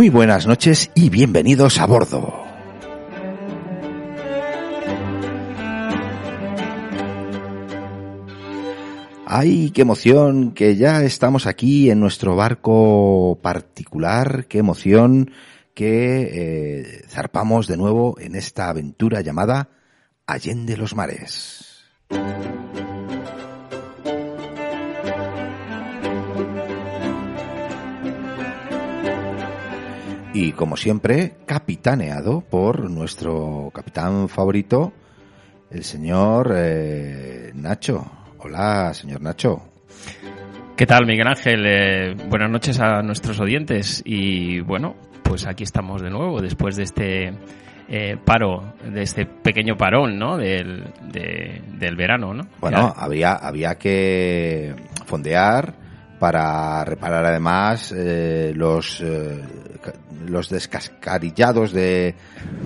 Muy buenas noches y bienvenidos a bordo. ¡Ay, qué emoción! Que ya estamos aquí en nuestro barco particular. ¡Qué emoción! Que eh, zarpamos de nuevo en esta aventura llamada Allende los Mares. Y como siempre, capitaneado por nuestro capitán favorito, el señor eh, Nacho. Hola, señor Nacho. ¿Qué tal, Miguel Ángel? Eh, buenas noches a nuestros oyentes y bueno, pues aquí estamos de nuevo después de este eh, paro, de este pequeño parón, ¿no? Del, de- del verano, ¿no? Bueno, había, había que fondear para reparar además eh, los eh, los descascarillados de,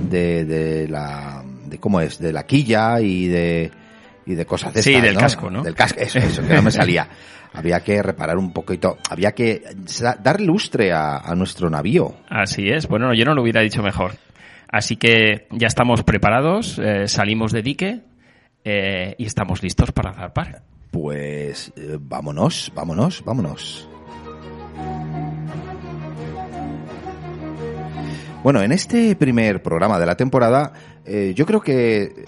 de, de la de cómo es de la quilla y de y de cosas de Sí, estas, del casco, ¿no? Del casco, eso, eso, que no me salía. había que reparar un poquito, había que dar lustre a, a nuestro navío. Así es. Bueno, yo no lo hubiera dicho mejor. Así que ya estamos preparados, eh, salimos de dique eh, y estamos listos para zarpar. Pues eh, vámonos, vámonos, vámonos. Bueno, en este primer programa de la temporada, eh, yo creo que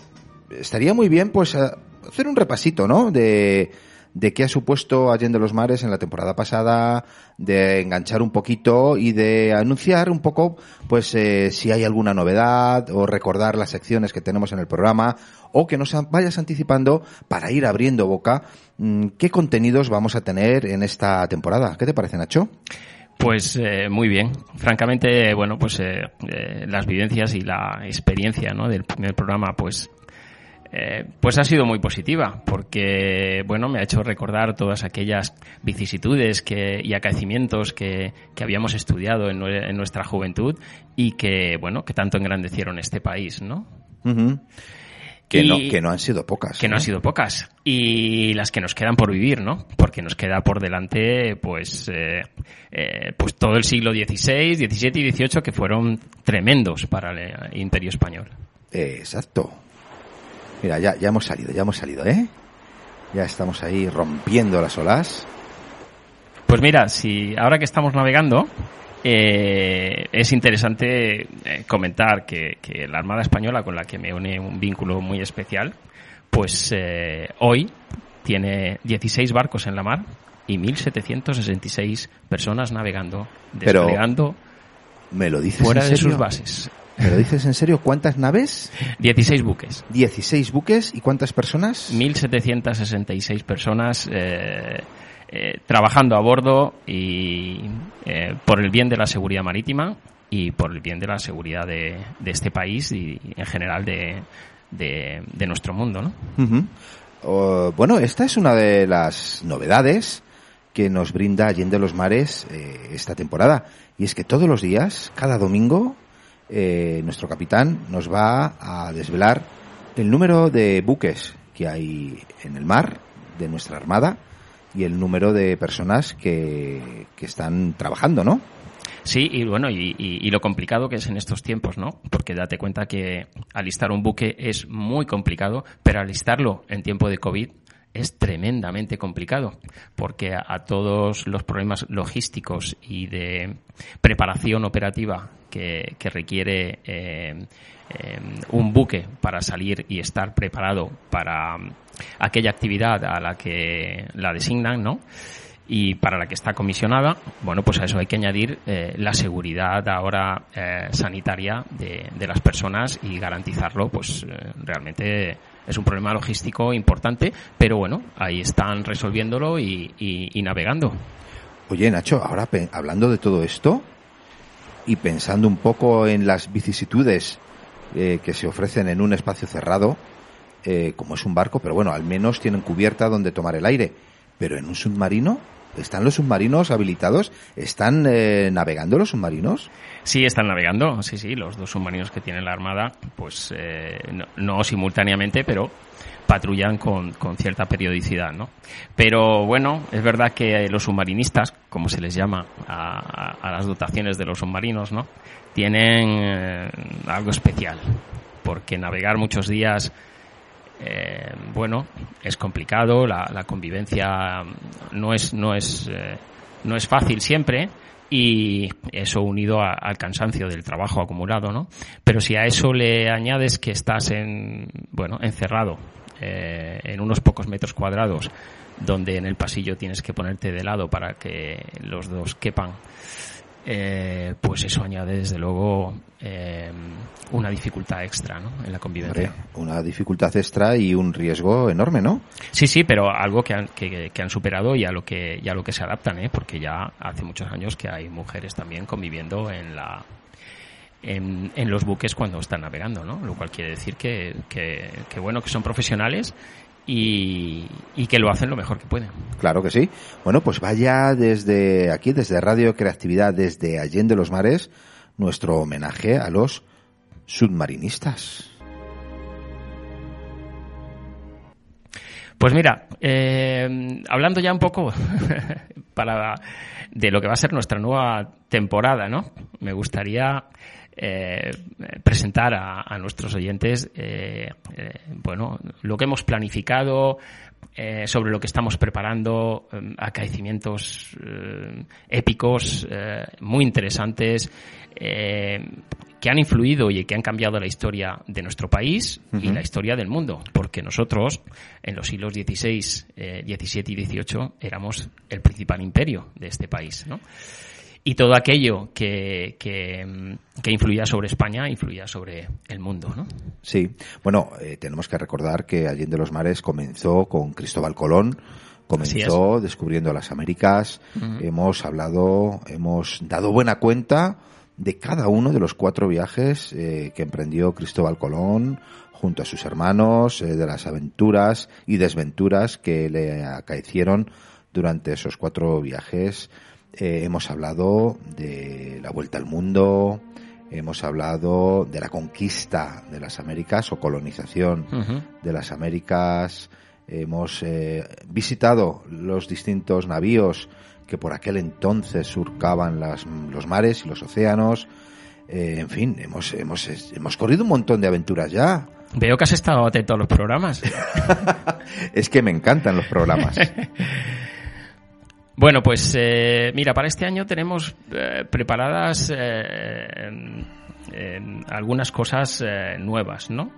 estaría muy bien, pues, a- hacer un repasito, ¿no? De, de qué ha supuesto Allende los Mares en la temporada pasada, de enganchar un poquito y de anunciar un poco, pues, eh, si hay alguna novedad o recordar las secciones que tenemos en el programa o que nos vayas anticipando para ir abriendo boca mm, qué contenidos vamos a tener en esta temporada. ¿Qué te parece, Nacho? Pues eh, muy bien. Francamente, bueno, pues eh, eh, las vivencias y la experiencia ¿no? del primer programa, pues, eh, pues ha sido muy positiva, porque bueno, me ha hecho recordar todas aquellas vicisitudes que, y acaecimientos que, que habíamos estudiado en, nue- en nuestra juventud y que bueno, que tanto engrandecieron este país, ¿no? Que, Y- no, que no han sido pocas. que no ¿eh? han sido pocas y las que nos quedan por vivir, ¿no? Porque nos queda por delante, pues, eh, eh, pues todo el siglo XVI, XVII y XVIII que fueron tremendos para el eh, Imperio español. Eh, exacto. Mira, ya, ya hemos salido, ya hemos salido, ¿eh? Ya estamos ahí rompiendo las olas. Pues mira, si ahora que estamos navegando, eh, es interesante eh, comentar que, que la Armada Española, con la que me une un vínculo muy especial, pues eh, hoy tiene 16 barcos en la mar y 1.766 personas navegando, Pero- desplegando ¿Me lo dices fuera de sus bases. ¿Me lo dices en serio? ¿Cuántas naves? 16 buques. 16 buques y cuántas personas? 1.766 personas eh, eh, trabajando a bordo y eh, por el bien de la seguridad marítima y por el bien de la seguridad de, de este país y en general de, de, nuestro mundo, ¿no? Bueno, esta es una de las novedades que nos brinda Allende los Mares eh, esta temporada. Y es que todos los días, cada domingo, eh, nuestro capitán nos va a desvelar el número de buques que hay en el mar de nuestra armada y el número de personas que, que están trabajando, ¿no? Sí, y bueno, y, lo complicado que es en estos tiempos, ¿no? Porque date cuenta que alistar un buque es muy complicado, pero alistarlo en tiempo de COVID es tremendamente complicado, porque a, todos los problemas logísticos y de preparación operativa que, que requiere eh, eh, un buque para salir y estar preparado para aquella actividad a la que la designan, ¿no? y para la que está comisionada, bueno, pues a eso hay que añadir eh, la seguridad ahora eh, sanitaria de, de las personas y garantizarlo, pues eh, realmente es un problema logístico importante, pero bueno, ahí están resolviéndolo y, y- y navegando. Oye, Nacho, ahora hablando de todo esto y pensando un poco en las vicisitudes que se ofrecen en un espacio cerrado, eh, como es un barco, pero bueno, al menos tienen cubierta donde tomar el aire. Pero en un submarino, ¿están los submarinos habilitados? ¿Están eh, navegando los submarinos? Sí, están navegando, sí, sí, los dos submarinos que tiene la Armada, pues eh, no, simultáneamente, pero patrullan con, con, cierta periodicidad, ¿no? Pero bueno, es verdad que los submarinistas, como se les llama a, a, las dotaciones de los submarinos, ¿no? Tienen eh, algo especial, porque navegar muchos días eh, bueno, es complicado, la, la, convivencia no es, no es, eh, no es fácil siempre y eso unido al cansancio del trabajo acumulado, ¿no? Pero si a eso le añades que estás en, bueno, encerrado eh, en unos pocos metros cuadrados, donde en el pasillo tienes que ponerte de lado para que los dos quepan, eh, pues eso añade desde luego eh, una dificultad extra ¿no? en la convivencia. una dificultad extra y un riesgo enorme, ¿no? Sí, sí, pero algo que han, que, que han superado y a lo que, ya lo que se adaptan, ¿eh? porque ya hace muchos años que hay mujeres también conviviendo en la en, en los buques cuando están navegando, ¿no? Lo cual quiere decir que, que, que bueno, que son profesionales y, y, que lo hacen lo mejor que pueden. Claro que sí. Bueno, pues vaya desde aquí, desde Radio Creatividad, desde Allende los Mares, nuestro homenaje a los submarinistas. Pues mira, eh, hablando ya un poco para de lo que va a ser nuestra nueva temporada, ¿no? Me gustaría eh, presentar a, a, nuestros oyentes, eh, eh, bueno, lo que hemos planificado, eh, sobre lo que estamos preparando, eh, acaecimientos eh, épicos, muy interesantes, que han influido y que han cambiado la historia de nuestro país uh -huh. y la historia del mundo, porque nosotros en los siglos XVI, XVII y XVIII éramos el principal imperio de este país, ¿no? Y todo aquello que, que, que, influía sobre España influía sobre el mundo, ¿no? Sí, bueno, eh, tenemos que recordar que Allende los Mares comenzó con Cristóbal Colón, comenzó descubriendo las Américas, uh -huh. hemos hablado, hemos dado buena cuenta de cada uno de los cuatro viajes eh, que emprendió Cristóbal Colón junto a sus hermanos, eh, de las aventuras y desventuras que le acaecieron durante esos cuatro viajes eh, hemos hablado de la vuelta al mundo, hemos hablado de la conquista de las Américas o colonización uh -huh. de las Américas, hemos eh, visitado los distintos navíos que por aquel entonces surcaban las, los mares y los océanos. Eh, en fin, hemos, hemos, hemos corrido un montón de aventuras ya. Veo que has estado atento a los programas. es que me encantan los programas. Bueno, pues eh, mira, para este año tenemos eh, preparadas eh, algunas cosas eh, nuevas, ¿no?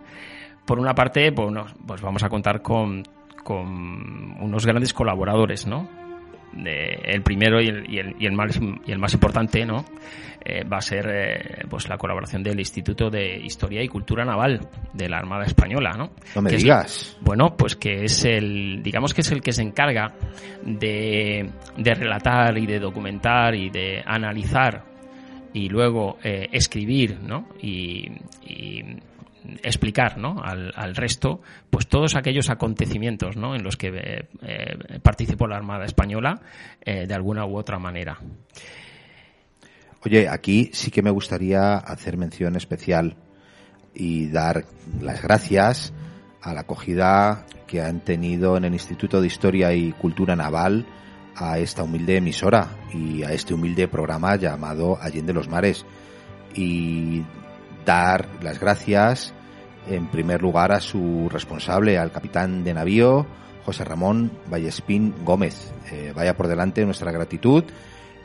Por una parte, bueno, pues vamos a contar con, con unos grandes colaboradores, ¿no? El primero y el, y, el, y, el más, y el más importante no eh, va a ser eh, pues la colaboración del Instituto de Historia y Cultura Naval de la Armada Española no, no me digas es, bueno pues que es el digamos que es el que se encarga de, de relatar y de documentar y de analizar y luego eh, escribir ¿no? y explicar al, resto pues todos aquellos acontecimientos en los que eh, eh, participó la Armada Española eh, de alguna u otra manera. Oye, aquí sí que me gustaría hacer mención especial y dar las gracias a la acogida que han tenido en el Instituto de Historia y Cultura Naval a esta humilde emisora y a este humilde programa llamado Allende los Mares. Y dar las gracias en primer lugar a su responsable, al capitán de navío, José Ramón Vallespín Gómez. Eh, vaya por delante nuestra gratitud,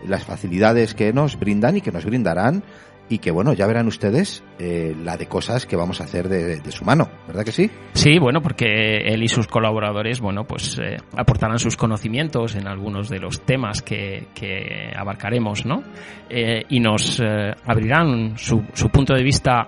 las facilidades que nos brindan y que nos brindarán y que bueno, ya verán ustedes eh, la de cosas que vamos a hacer de, su mano, ¿verdad que sí? Sí, bueno, porque él y sus colaboradores, bueno, pues eh, aportarán sus conocimientos en algunos de los temas que, que abarcaremos, ¿no? Y nos abrirán su, su, punto de vista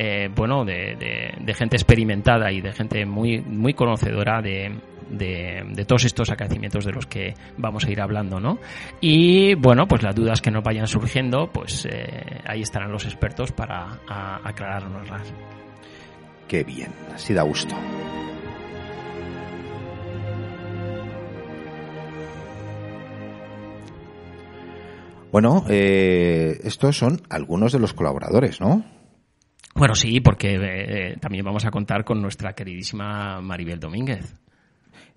eh, bueno, de, gente experimentada y de gente muy, muy conocedora de, de, todos estos acaecimientos de los que vamos a ir hablando, ¿no? Y bueno, pues las dudas que nos vayan surgiendo, pues eh, ahí estarán los expertos para aclarárnoslas. Qué bien, así da gusto. Bueno, eh, estos son algunos de los colaboradores, ¿no? Bueno, sí, porque eh, también vamos a contar con nuestra queridísima Maribel Domínguez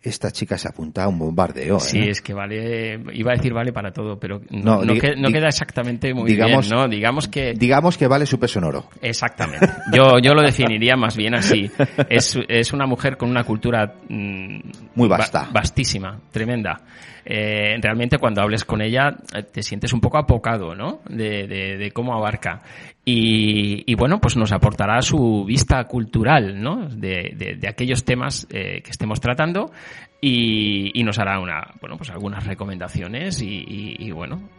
esta chica se apunta a un bombardeo. Sí, ¿eh? es que vale, iba a decir vale para todo, pero no, no, queda exactamente muy digamos, bien, ¿no? Digamos que... Digamos que vale su peso en oro. Exactamente. Yo, yo lo definiría más bien así. Es, es una mujer con una cultura... Mm, muy vasta. vastísima, tremenda. Eh, realmente cuando hables con ella eh, te sientes un poco apocado, ¿no? De, de, cómo abarca. Y, y, bueno, pues nos aportará su vista cultural, ¿no? De, de aquellos temas eh, que estemos tratando y, y, nos hará una, bueno, pues algunas recomendaciones y, y bueno,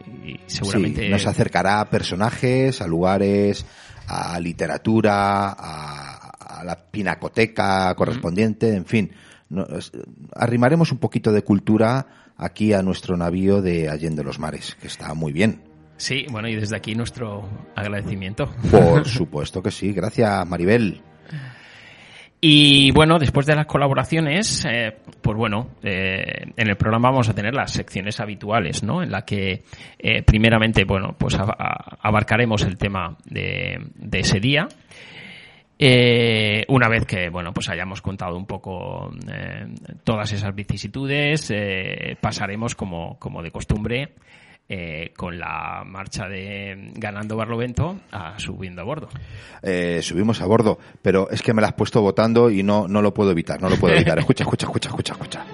seguramente... nos acercará a personajes, a lugares, a literatura, a, a la pinacoteca correspondiente, en fin. Nos, arrimaremos un poquito de cultura aquí a nuestro navío de Allende los Mares, que está muy bien. Sí, bueno, y desde aquí nuestro agradecimiento. Por supuesto que sí. Gracias, Maribel. Y bueno, después de las colaboraciones, eh, pues bueno, eh, en el programa vamos a tener las secciones habituales, ¿no? En la que eh, primeramente, bueno, pues abarcaremos el tema de, de ese día. Eh, una vez que bueno pues hayamos contado un poco eh, todas esas vicisitudes, eh, pasaremos como, como de costumbre eh, con la marcha de ganando Barlovento a subiendo a bordo. Eh, subimos a bordo, pero es que me la has puesto votando y no, no lo puedo evitar, no lo puedo evitar. Escucha, escucha, escucha, escucha, escucha.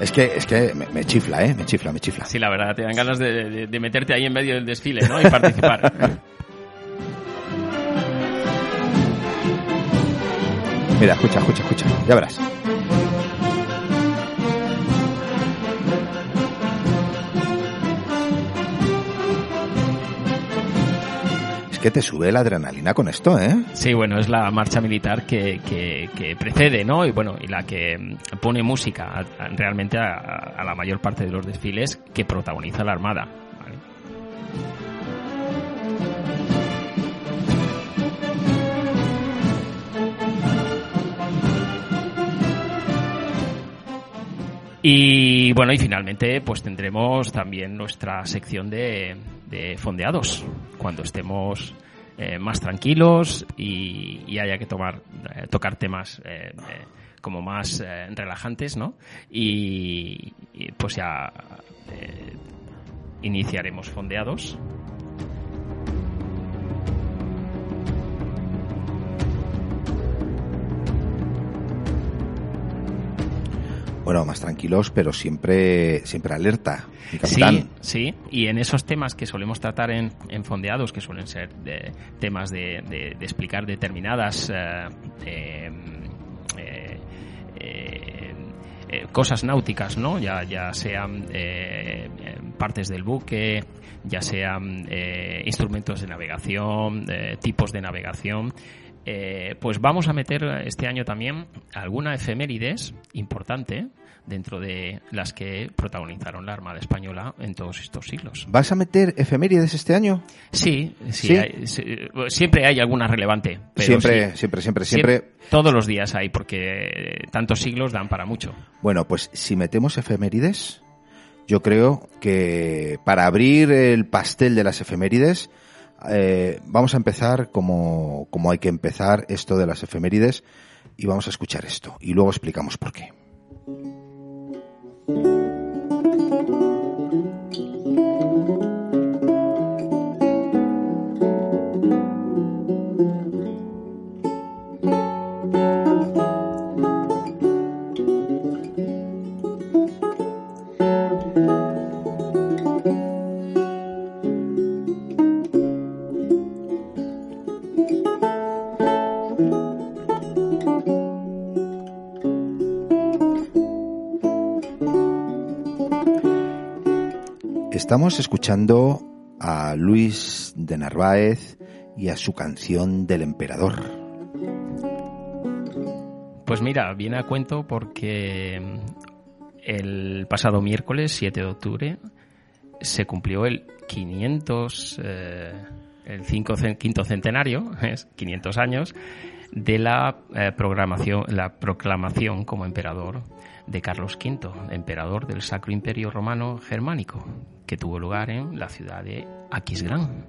Es que, es que me, chifla, ¿eh? Me chifla, me chifla. Sí, la verdad, te dan ganas de, de meterte ahí en medio del desfile, ¿no? Y participar. Mira, escucha, escucha, escucha. Ya verás. Que te sube la adrenalina con esto, ¿eh? Sí, bueno, es la marcha militar que, precede, ¿no? Y bueno, y la que pone música realmente a, la mayor parte de los desfiles que protagoniza la Armada. Y bueno, y finalmente pues tendremos también nuestra sección de, de fondeados, cuando estemos eh, más tranquilos y, haya que tomar, eh, tocar temas eh, como más relajantes, ¿no? Y, y pues ya iniciaremos fondeados Bueno, más tranquilos, pero siempre, siempre alerta, Sí, sí, y en esos temas que solemos tratar en, en fondeados, que suelen ser de, temas de, de, explicar determinadas eh, em, eh, eh, cosas náuticas, ¿no? Ya, ya sean partes del buque, ya sean instrumentos de navegación, tipos de navegación, eh, pues vamos a meter este año también alguna efemérides importante dentro de las que protagonizaron la Armada Española en todos estos siglos. ¿Vas a meter efemérides este año? Sí, sí, siempre hay alguna relevante. siempre, siempre, siempre, siempre, Todos los días hay, porque tantos siglos dan para mucho. Bueno, pues si metemos efemérides, yo creo que para abrir el pastel de las efemérides, eh, vamos a empezar como, como hay que empezar esto de las efemérides y vamos a escuchar esto y luego explicamos por qué. Estamos escuchando a Luis de Narváez y a su canción del emperador. Pues mira, viene a cuento porque el pasado miércoles 7 de octubre se cumplió el 500, eh, el quinto centenario, es 500 años, de la, eh, programación, la proclamación como emperador de Carlos V, emperador del Sacro Imperio Romano Germánico, que tuvo lugar en la ciudad de Aquisgrán.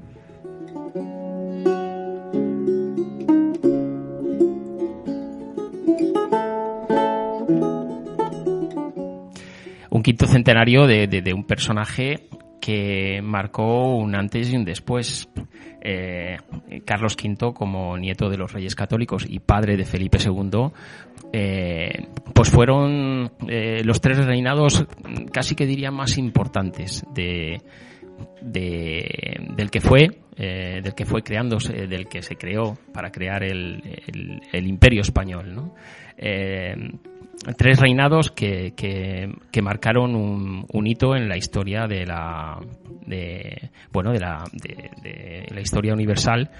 Un quinto centenario de, de un personaje que marcó un antes y un después. Eh, Carlos V, como nieto de los reyes católicos y padre de Felipe II, eh, pues fueron eh, los tres reinados casi que diría más importantes de, del que fue del que fue creándose del que se creó para crear el, el, imperio español. Tres reinados que, que, marcaron un, un, hito en la historia de la de bueno de la, de, la historia universal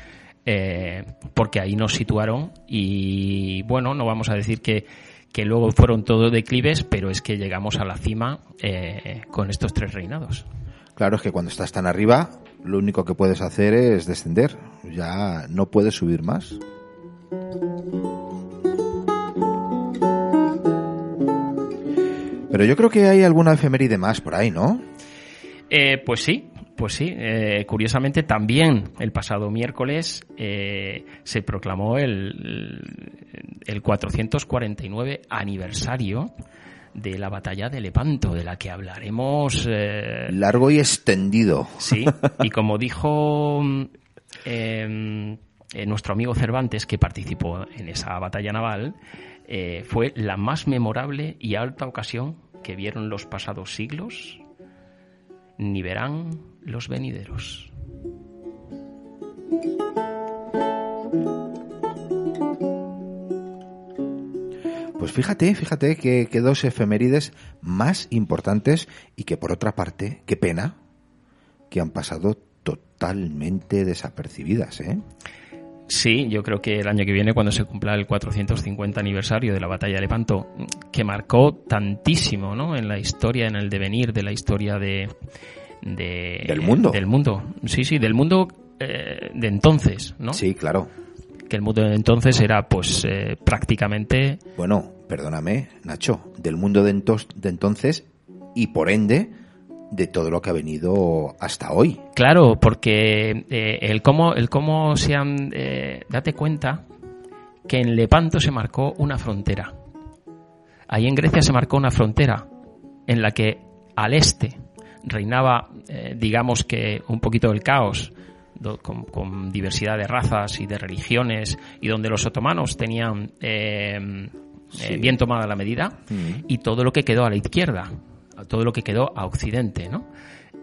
eh, porque ahí nos situaron y bueno no vamos a decir que que luego fueron todo declives pero es que llegamos a la cima eh, con estos tres reinados. Claro es que cuando estás tan arriba lo único que puedes hacer es descender. Ya no puedes subir más Pero yo creo que hay alguna efeméride más por ahí, ¿no? Eh, pues sí, pues sí, eh, curiosamente también el pasado miércoles eh, se proclamó el, el 449 aniversario de la batalla de Lepanto, de la que hablaremos. Largo y extendido. Sí, y como dijo nuestro amigo Cervantes, que participó en esa batalla naval, fue la más memorable y alta ocasión que vieron los pasados siglos, ni verán los venideros. Pues fíjate, fíjate que, dos efemérides más importantes y que por otra parte, qué pena, que han pasado totalmente desapercibidas, ¿eh? Sí, yo creo que el año que viene, cuando se cumpla el 450 aniversario de la batalla de Lepanto, que marcó tantísimo ¿no? en la historia, en el devenir de la historia de, del mundo. Del mundo, sí, sí, del mundo eh, de entonces, ¿no? Sí, claro. Que el mundo de entonces era, pues, eh, prácticamente. Bueno, perdóname, Nacho, del mundo de, de entonces y por ende de todo lo que ha venido hasta hoy. Claro, porque eh, el cómo el cómo se han eh, date cuenta que en Lepanto se marcó una frontera. Ahí en Grecia se marcó una frontera en la que al este reinaba, eh, digamos que un poquito del caos, con, diversidad de razas y de religiones, y donde los otomanos tenían bien tomada la medida, mm. y todo lo que quedó a la izquierda, todo lo que quedó a Occidente, ¿no?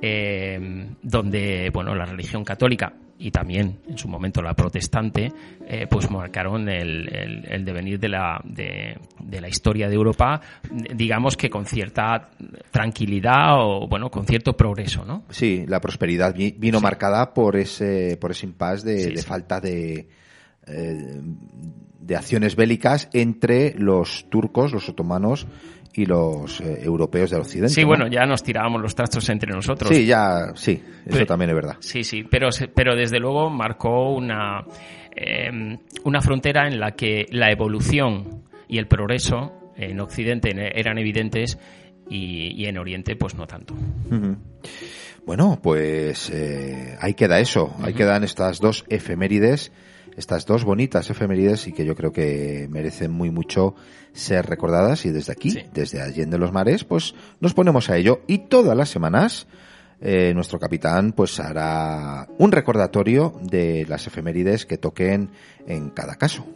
Eh, donde, bueno, la religión católica y también en su momento la protestante, eh, pues marcaron el, el, devenir de la, de, la historia de Europa, digamos que con cierta tranquilidad o, bueno, con cierto progreso, ¿no? Sí, la prosperidad vino marcada por ese, por ese impasse de, falta de, eh, de acciones bélicas entre los turcos, los otomanos y los eh, europeos del occidente. Sí, bueno, ya nos tirábamos los trastos entre nosotros. Sí, ya, sí, eso también es verdad. Sí, sí, pero, pero desde luego marcó una, em, una frontera en la que la evolución y el progreso en Occidente eran evidentes y, en Oriente pues no tanto. Bueno, pues eh, ahí queda eso, ahí quedan estas dos efemérides estas dos bonitas efemérides y que yo creo que merecen muy mucho ser recordadas. Y desde aquí, desde Allende los Mares, pues nos ponemos a ello. Y todas las semanas eh, nuestro capitán pues hará un recordatorio de las efemérides que toquen en cada caso.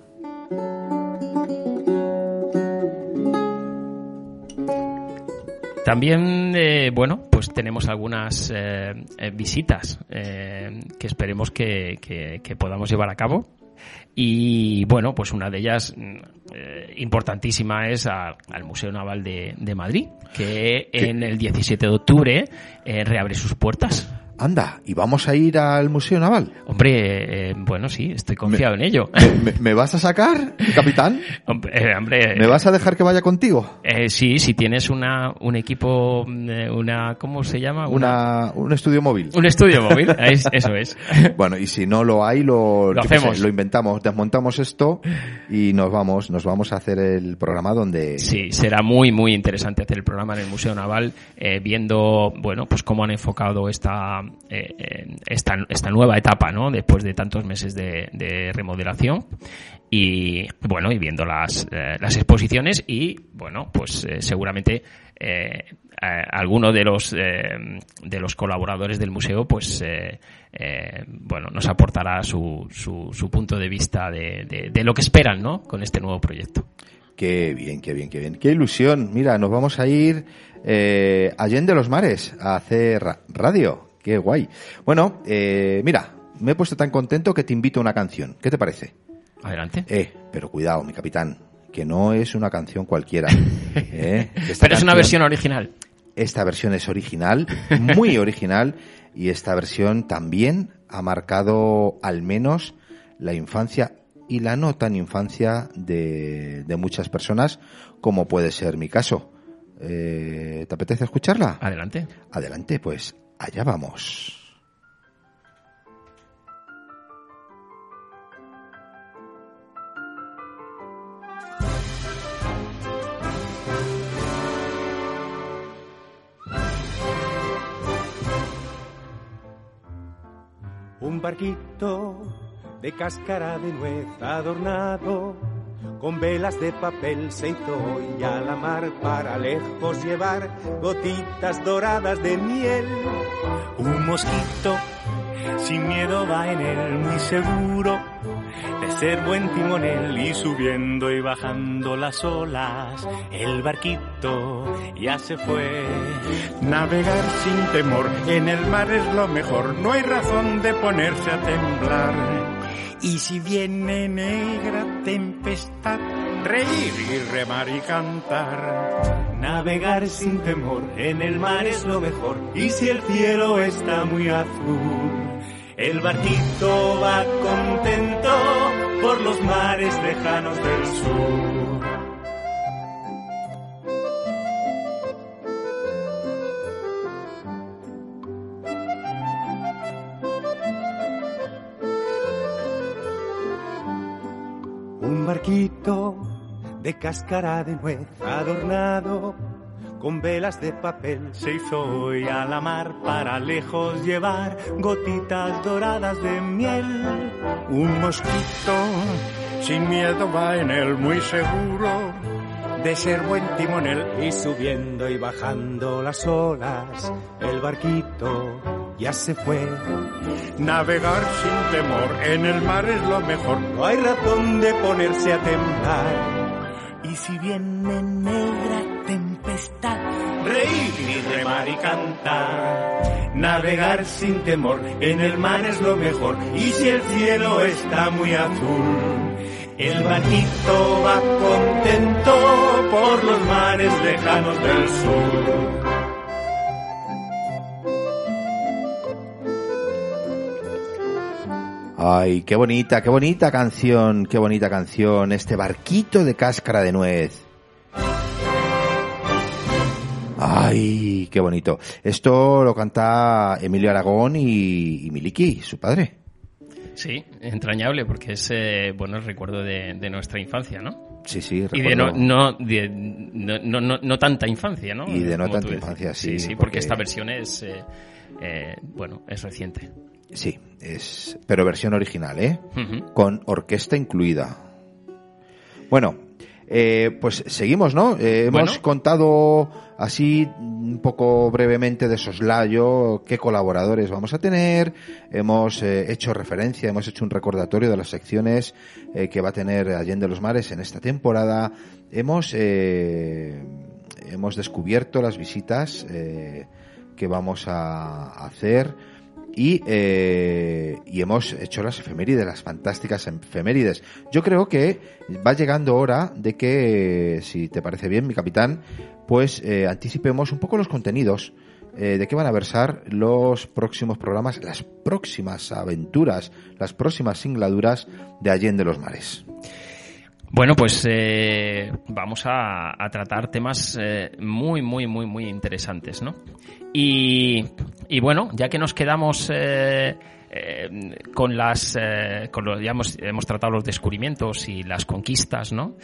También, eh, bueno, pues tenemos algunas eh, eh, visitas que esperemos que, podamos llevar a cabo. Y bueno, pues una de ellas importantísima es al Museo Naval de, Madrid, que en el 17 de octubre reabre sus puertas. Anda, ¿y vamos a ir al Museo Naval? Hombre, eh, bueno, sí, estoy confiado en ello. ¿Me, me vas a sacar, capitán? hombre, eh, hombre, ¿Me vas a dejar que vaya contigo? eh, sí, si tienes una, un equipo, mm, eh, una, ¿cómo se llama? Una, un estudio móvil. un estudio móvil, es- eso es. Bueno, y si no lo hay, lo, Lo sé, hacemos. lo inventamos, desmontamos esto y nos vamos, nos vamos a hacer el programa donde Sí, será muy, muy interesante hacer el programa en el Museo Naval, eh, viendo, bueno, pues cómo han enfocado esta, eh, eh, esta, esta nueva etapa, ¿no? Después de tantos meses de, de remodelación y, bueno, y viendo las, eh, las exposiciones y, bueno, pues seguramente alguno de los de los colaboradores del museo pues bueno nos aportará su, su, punto de vista de, de, lo que esperan ¿no? con este nuevo proyecto Qué bien, qué bien, qué bien. Qué ilusión. Mira, nos vamos a ir eh, allende los mares a hacer ra- radio. Qué guay. Bueno, eh, mira, me he puesto tan contento que te invito a una canción. ¿Qué te parece? adelante Eh, pero cuidado, mi capitán, que no es una canción cualquiera. ¿eh? Pero es una versión original. Esta versión es original, muy original, y esta versión también ha marcado al menos la infancia y la no tan infancia de, de muchas personas, como puede ser mi caso. Eh, ¿Te apetece escucharla? Adelante. Adelante, pues allá vamos. Un barquito de cáscara de nuez adornado con velas de papel se hizo hoy a la mar para lejos llevar gotitas doradas de miel. Un mosquito sin miedo va en él muy seguro de ser buen timonel y subiendo y bajando las olas el barquito ya se fue. Navegar sin temor en el mar es lo mejor, no hay razón de ponerse a temblar. Y si viene negra tempestad, reír y remar y cantar. Navegar sin temor en el mar es lo mejor y si el cielo está muy azul. El barquito va contento por los mares lejanos del sur. Un barquito de cáscara de nuez adornado con velas de papel Se hizo hoy a la mar para lejos llevar gotitas doradas de miel. Un mosquito sin miedo va en él muy seguro de ser buen timonel. y subiendo y bajando las olas el barquito ya se fue. Navegar sin temor en el mar es lo mejor. No hay razón de ponerse a temblar. Y si viene negra tempestad, Reír y remar y cantar. Navegar sin temor en el mar es lo mejor. Y si el cielo está muy azul, el barquito va contento por los mares lejanos del sur. Ay, qué bonita, qué bonita canción, qué bonita canción, este barquito de cáscara de nuez. Ay, qué bonito. Esto lo canta Emilio Aragón y, y Miliki, su padre. Sí, entrañable porque es eh, bueno el recuerdo de, de nuestra infancia, ¿no? Sí, sí, Y de no, recuerdo. no, de- no, no, no- no tanta infancia, ¿no? Y de no Como tanta infancia, sí, Sí, sí, porque, porque- esta versión es, eh, eh, bueno, es reciente. Sí, es, pero versión original, ¿eh? Con orquesta incluida. Bueno, eh, pues seguimos, ¿no? Eh, hemos Bueno. contado así un poco brevemente de soslayo qué colaboradores vamos a tener. Hemos eh, hecho referencia, hemos hecho un recordatorio de las secciones eh, que va a tener Allende los Mares en esta temporada. Hemos eh, hemos descubierto las visitas eh, que vamos a hacer y, eh, y hemos hecho las efemérides, las fantásticas efemérides. Yo creo que va llegando hora de que, si te parece bien, mi capitán, pues eh, anticipemos un poco los contenidos eh, de qué van a versar los próximos programas, las próximas aventuras, las próximas singladuras de Allende los Mares. Bueno, pues eh, vamos a, tratar temas eh, muy, muy, muy, muy interesantes, ¿no? Y, y bueno, ya que nos quedamos eh, eh, con las eh, con ya hemos, tratado los descubrimientos y las conquistas no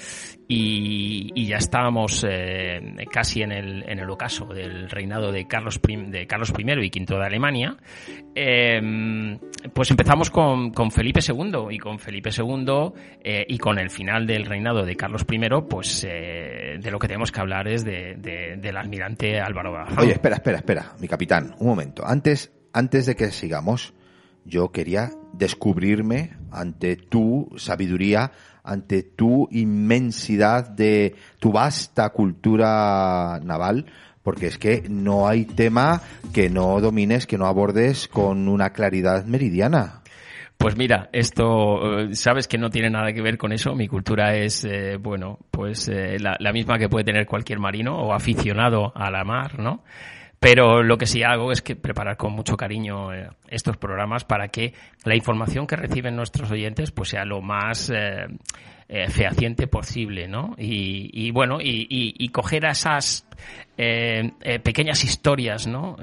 y, ya estábamos eh, casi en el, en el ocaso del reinado de Carlos de Carlos I y V de Alemania pues empezamos con, Felipe II y con Felipe II y con el final del reinado de Carlos I pues de lo que tenemos que hablar es de, de, del almirante Álvaro Bajón. Oye espera espera espera mi capitán un momento antes antes de que sigamos yo quería descubrirme ante tu sabiduría, ante tu inmensidad de tu vasta cultura naval, porque es que no hay tema que no domines, que no abordes con una claridad meridiana. Pues mira, esto, eh, sabes que no tiene nada que ver con eso. Mi cultura es, eh, bueno, pues eh, la, la misma que puede tener cualquier marino o aficionado a la mar, ¿no? Pero lo que sí hago es que preparar con mucho cariño eh, estos programas para que la información que reciben nuestros oyentes pues sea lo más eh, eh, fehaciente posible, ¿no? Y, y bueno, y, coger esas pequeñas historias, ¿no?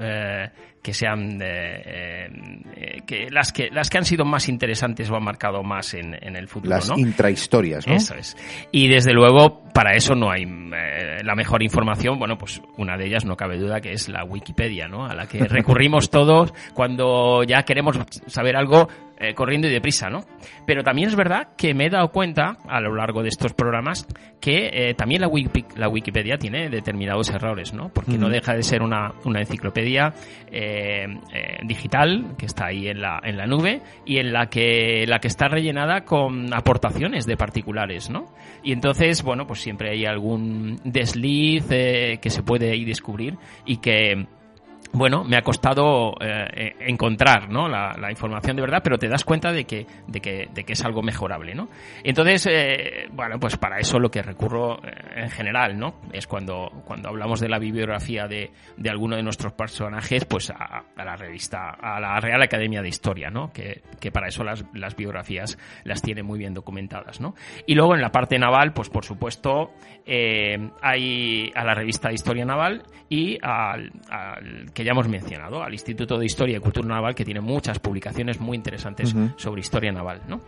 Eh, que sean eh, que las que las que han sido más interesantes o han marcado más en, en el futuro, las ¿no? intrahistorias, ¿no? Eso es. Y desde luego para eso no hay la mejor información, bueno, pues una de ellas no cabe duda que es la Wikipedia, ¿no? A la que recurrimos todos cuando ya queremos saber algo eh, corriendo y deprisa, ¿no? Pero también es verdad que me he dado cuenta a lo largo de estos programas que eh, también la, Wiki, la, Wikipedia tiene determinados errores, ¿no? Porque mm. no deja de ser una, una enciclopedia eh, digital que está ahí en la, en la nube y en la que, la que está rellenada con aportaciones de particulares, ¿no? Y entonces, bueno, pues siempre hay algún desliz que se puede ahí descubrir y que bueno, me ha costado eh, encontrar ¿no? La, información de verdad, pero te das cuenta de que, de que, de que es algo mejorable, ¿no? Entonces, eh, bueno, pues para eso lo que recurro eh, en general, ¿no? Es cuando, cuando hablamos de la bibliografía de, de alguno de nuestros personajes, pues a, la revista, a la Real Academia de Historia, ¿no? Que, que para eso las, las biografías las tiene muy bien documentadas, ¿no? Y luego en la parte naval, pues por supuesto, eh, hay a la revista de Historia Naval y al que ya hemos mencionado, al Instituto de Historia y Cultura Naval, que tiene muchas publicaciones muy interesantes uh -huh. sobre historia naval. ¿no?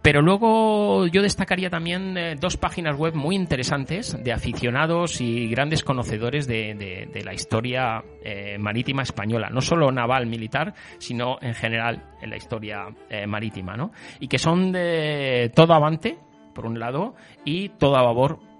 Pero luego yo destacaría también eh, dos páginas web muy interesantes de aficionados y grandes conocedores de, de, de la historia eh, marítima española, no solo naval militar, sino en general en la historia eh, marítima, ¿no? y que son de todo avante, por un lado, y todo a babor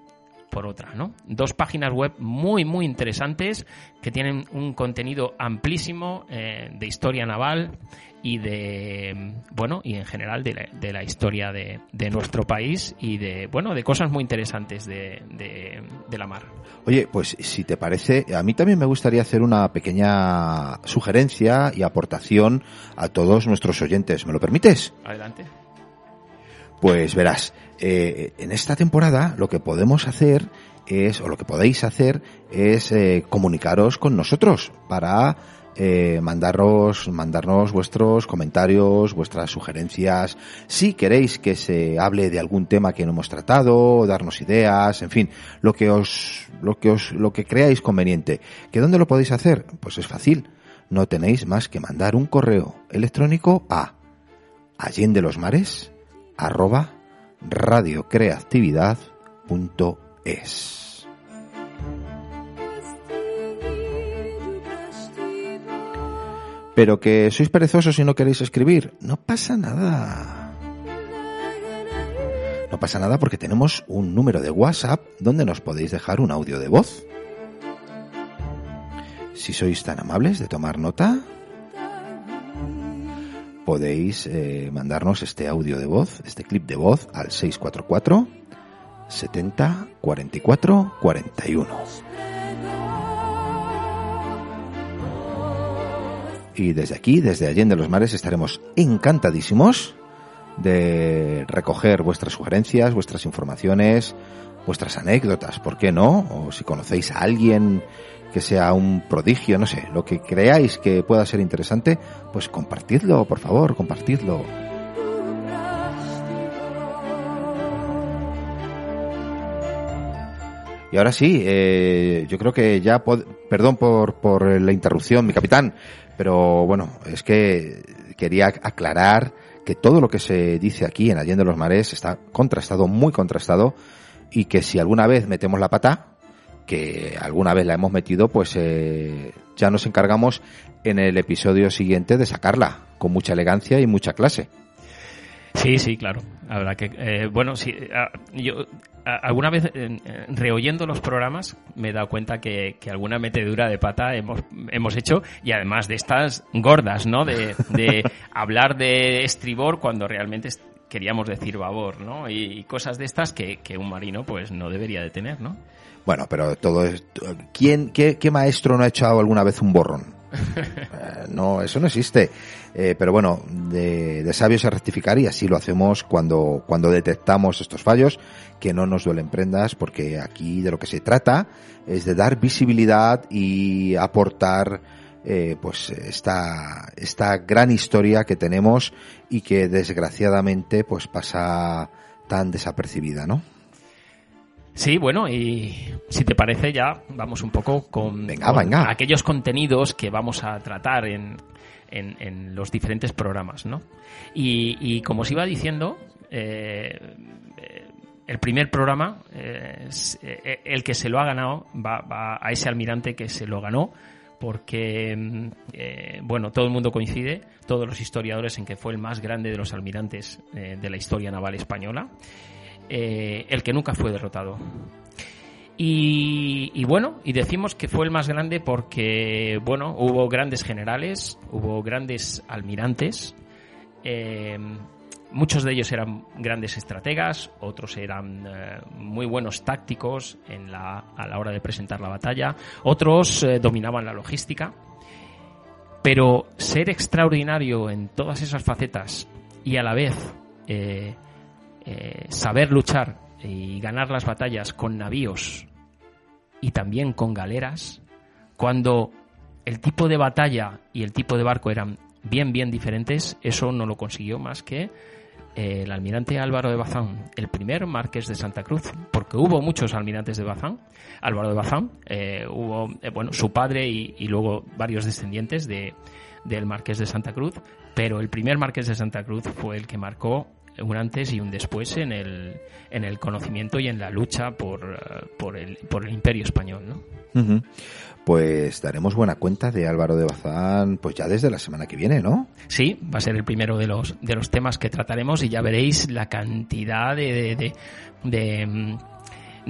por otra, ¿no? Dos páginas web muy, muy interesantes que tienen un contenido amplísimo eh, de historia naval y de, bueno, y en general de la, de la historia de, de, nuestro país y de, bueno, de cosas muy interesantes de, de, de la mar. Oye, pues si te parece, a mí también me gustaría hacer una pequeña sugerencia y aportación a todos nuestros oyentes. ¿Me lo permites? Adelante. Pues verás, eh, en esta temporada lo que podemos hacer es, o lo que podéis hacer, es eh, comunicaros con nosotros para eh, mandarnos, mandarnos vuestros comentarios, vuestras sugerencias. Si queréis que se hable de algún tema que no hemos tratado, darnos ideas, en fin, lo que os, lo que os, lo que creáis conveniente. ¿Que dónde lo podéis hacer? Pues es fácil. No tenéis más que mandar un correo electrónico a allende los mares arroba radiocreatividad.es. Pero que sois perezosos y no queréis escribir, no pasa nada. No pasa nada porque tenemos un número de WhatsApp donde nos podéis dejar un audio de voz. Si sois tan amables de tomar nota, podéis eh, mandarnos este audio de voz, este clip de voz al 644 70 44 41. Y desde aquí, desde Allende los Mares, estaremos encantadísimos de recoger vuestras sugerencias, vuestras informaciones, vuestras anécdotas, ¿por qué no? O si conocéis a alguien que sea un prodigio, no sé, lo que creáis que pueda ser interesante, pues compartidlo, por favor, compartidlo. Y ahora sí, eh, yo creo que ya, perdón por, por la interrupción, mi capitán, pero bueno, es que quería aclarar que todo lo que se dice aquí en Allende los Mares está contrastado, muy contrastado, y que si alguna vez metemos la pata, que alguna vez la hemos metido, pues eh, ya nos encargamos en el episodio siguiente de sacarla con mucha elegancia y mucha clase. Sí, sí, claro. Habrá que, eh, bueno, sí, yo alguna vez reoyendo los programas me he dado cuenta que, alguna metedura de pata hemos, hemos hecho y además de estas gordas, ¿no? De, de hablar de estribor cuando realmente queríamos decir babor, ¿no? Y, cosas de estas que, que, un marino pues no debería de tener, ¿no? Bueno, pero todo es... ¿Quién, qué, qué maestro no ha echado alguna vez un borrón? Eh, no, eso no existe. Eh, pero bueno, de, de sabios a rectificar y así lo hacemos cuando, cuando detectamos estos fallos, que no nos duelen prendas, porque aquí de lo que se trata es de dar visibilidad y aportar eh, pues esta, esta gran historia que tenemos y que desgraciadamente pues pasa tan desapercibida, ¿no? Sí, bueno, y si te parece ya vamos un poco con, venga, aquellos contenidos que vamos a tratar en, en, los diferentes programas, ¿no? Y, como os iba diciendo, eh, el primer programa, eh, el que se lo ha ganado, va, va, a ese almirante que se lo ganó, porque, eh, bueno, todo el mundo coincide, todos los historiadores, en que fue el más grande de los almirantes eh, de la historia naval española, eh, el que nunca fue derrotado. Y, bueno, y decimos que fue el más grande porque, bueno, hubo grandes generales, hubo grandes almirantes, Muchos de ellos eran grandes estrategas, otros eran eh, muy buenos tácticos en la, a la hora de presentar la batalla, otros eh, dominaban la logística. Pero ser extraordinario en todas esas facetas y a la vez eh, saber luchar y ganar las batallas con navíos y también con galeras, cuando el tipo de batalla y el tipo de barco eran bien, bien diferentes, eso no lo consiguió más que el almirante Álvaro de Bazán, el primer marqués de Santa Cruz, porque hubo muchos almirantes de Bazán. Álvaro de Bazán, eh, hubo, eh, bueno, su padre y, luego varios descendientes de, del marqués de Santa Cruz, pero el primer marqués de Santa Cruz fue el que marcó un antes y un después en el, en el conocimiento y en la lucha por, eh, por, el, por el imperio español, ¿no? pues daremos buena cuenta de Álvaro de Bazán, pues ya desde la semana que viene, ¿no? Sí, va a ser el primero de los, de los temas que trataremos y ya veréis la cantidad de, de, de, mm,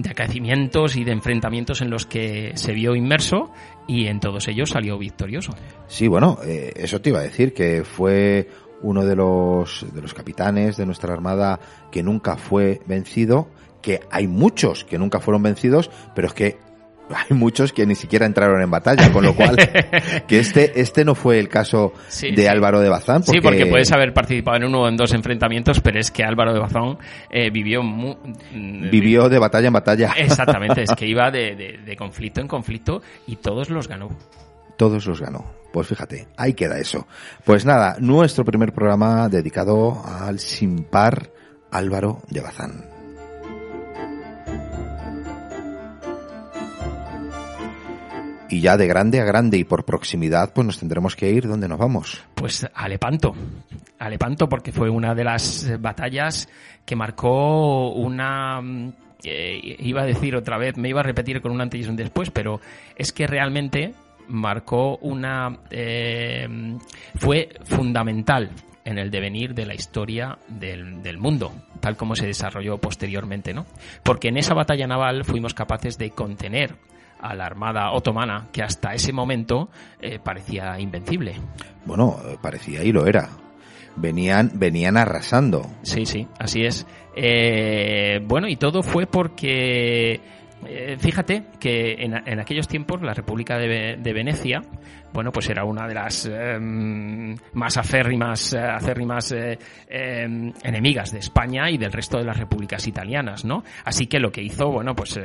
acaecimientos y de enfrentamientos en los que se vio inmerso y en todos ellos salió victorioso. Sí, bueno, eh, eso te iba a decir, que fue uno de los, de los capitanes de nuestra armada que nunca fue vencido, que hay muchos que nunca fueron vencidos, pero es que hay muchos que ni siquiera entraron en batalla, con lo cual que este este no fue el caso de Álvaro de Bazán. Sí, porque puedes haber participado en uno o en dos enfrentamientos, pero es que Álvaro de Bazán eh, vivió mm, vivió de batalla en batalla. Exactamente, es que iba de, de conflicto en conflicto y todos los ganó. Todos los ganó. Pues fíjate, ahí queda eso. Pues nada, nuestro primer programa dedicado al sin par Álvaro de Bazán. y ya de grande a grande y por proximidad, pues nos tendremos que ir. ¿Dónde nos vamos? Pues a Lepanto. A Lepanto porque fue una de las batallas que marcó una... Eh, iba a decir otra vez, me iba a repetir con un antes y un después, pero es que realmente marcó una... Eh, fue fundamental en el devenir de la historia del, del, mundo, tal como se desarrolló posteriormente, ¿no? Porque en esa batalla naval fuimos capaces de contener a la armada otomana que hasta ese momento eh, parecía invencible. Bueno, parecía y lo era. Venían, venían arrasando. Sí, sí, así es. Eh, bueno, y todo fue porque eh, fíjate que en, aquellos tiempos la República de, Venecia, bueno, pues era una de las em, más aférrimas, acérrimas em, enemigas de España y del resto de las repúblicas italianas, ¿no? Así que lo que hizo, bueno, pues